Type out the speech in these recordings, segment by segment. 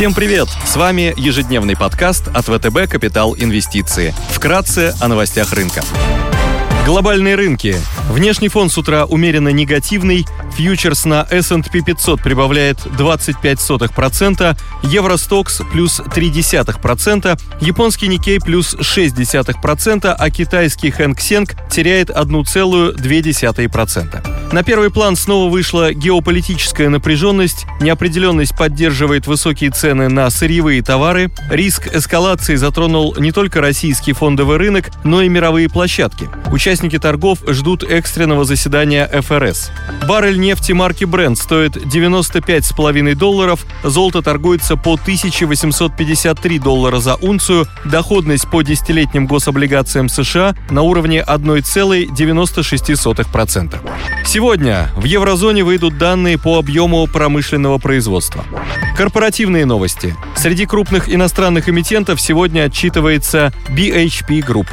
Всем привет! С вами ежедневный подкаст от ВТБ «Капитал Инвестиции». Вкратце о новостях рынка. Глобальные рынки. Внешний фон с утра умеренно негативный. Фьючерс на S&P 500 прибавляет 25%, Евростокс плюс 0,3%, японский Никей плюс 0,6%, а китайский Хэнк Сенг теряет 1,2%. На первый план снова вышла геополитическая напряженность, неопределенность поддерживает высокие цены на сырьевые товары, риск эскалации затронул не только российский фондовый рынок, но и мировые площадки. Участники торгов ждут экстренного заседания ФРС. Баррель нефти марки Brent стоит 95,5 долларов, золото торгуется по 1853 доллара за унцию, доходность по десятилетним гособлигациям США на уровне 1,96%. Сегодня в еврозоне выйдут данные по объему промышленного производства. Корпоративные новости. Среди крупных иностранных эмитентов сегодня отчитывается BHP Group.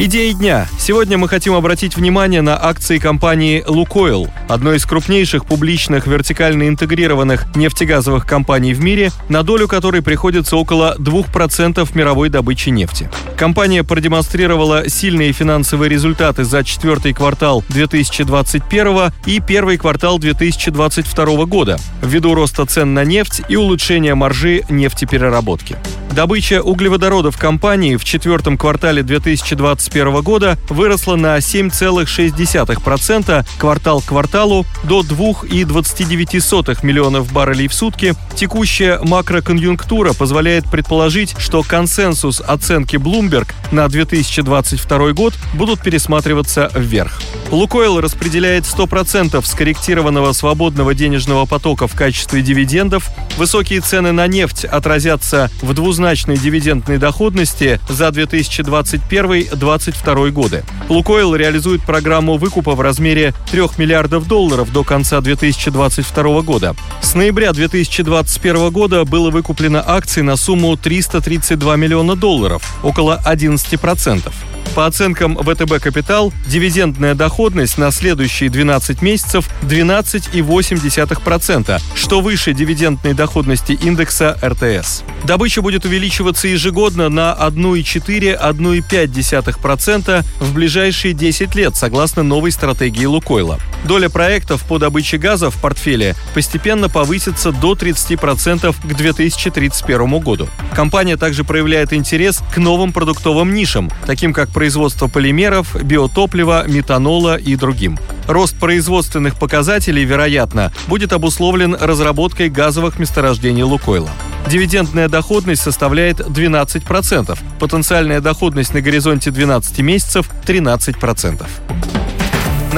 Идеи дня. Сегодня мы хотим обратить внимание на акции компании «Лукойл», одной из крупнейших публичных вертикально интегрированных нефтегазовых компаний в мире, на долю которой приходится около 2% мировой добычи нефти. Компания продемонстрировала сильные финансовые результаты за четвертый квартал 2021 и первый квартал 2022 года ввиду роста цен на нефть и улучшения маржи нефтепереработки. Добыча углеводородов компании в четвертом квартале 2021 года выросла на 7,6% квартал к кварталу до 2,29 миллионов баррелей в сутки. Текущая макроконъюнктура позволяет предположить, что консенсус оценки Bloomberg на 2022 год будут пересматриваться вверх. Лукойл распределяет 100% скорректированного свободного денежного потока в качестве дивидендов. Высокие цены на нефть отразятся в двузначной дивидендной доходности за 2021-2022 годы. Лукойл реализует программу выкупа в размере 3 миллиардов долларов до конца 2022 года. С ноября 2021 года было выкуплено акций на сумму 332 миллиона долларов, около 11%. По оценкам ВТБ Капитал, дивидендная доходность на следующие 12 месяцев 12,8%, что выше дивидендной доходности индекса РТС. Добыча будет увеличиваться ежегодно на 1,4-1,5% в ближайшие 10 лет, согласно новой стратегии Лукойла. Доля проектов по добыче газа в портфеле постепенно повысится до 30% к 2031 году. Компания также проявляет интерес к новым продуктовым нишам, таким как производство полимеров, биотоплива, метанола и другим. Рост производственных показателей, вероятно, будет обусловлен разработкой газовых месторождений Лукойла. Дивидендная доходность составляет 12%, потенциальная доходность на горизонте 12 месяцев – 13%.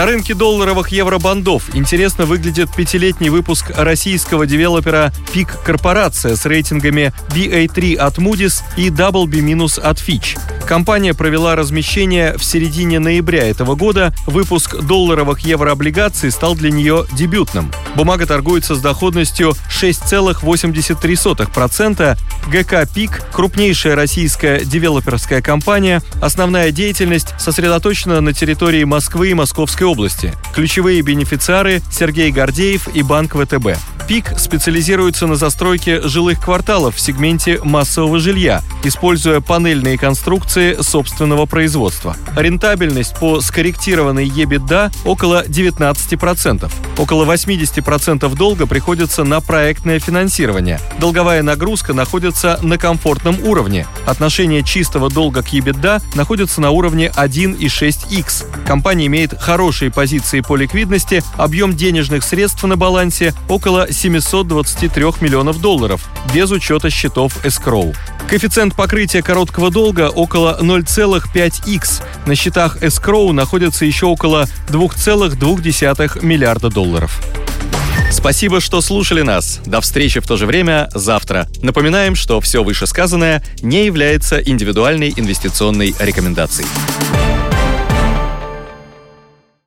На рынке долларовых евробандов интересно выглядит пятилетний выпуск российского девелопера Пик Корпорация с рейтингами BA3 от Moody's и WB- от Fitch. Компания провела размещение в середине ноября этого года. Выпуск долларовых еврооблигаций стал для нее дебютным. Бумага торгуется с доходностью 6,83%. ГК «Пик» — крупнейшая российская девелоперская компания. Основная деятельность сосредоточена на территории Москвы и Московской области. Ключевые бенефициары — Сергей Гордеев и Банк ВТБ. «Пик» специализируется на застройке жилых кварталов в сегменте массового жилья, используя панельные конструкции собственного производства. Рентабельность по скорректированной EBITDA около 19%. Около 80% долга приходится на проектное финансирование. Долговая нагрузка находится на комфортном уровне. Отношение чистого долга к EBITDA находится на уровне 1,6x. Компания имеет хорошие позиции по ликвидности, объем денежных средств на балансе около 723 миллионов долларов, без учета счетов escrow. Коэффициент покрытия короткого долга около 0,5x. На счетах escrow находится еще около 2,2 миллиарда долларов. Спасибо, что слушали нас. До встречи в то же время завтра. Напоминаем, что все вышесказанное не является индивидуальной инвестиционной рекомендацией.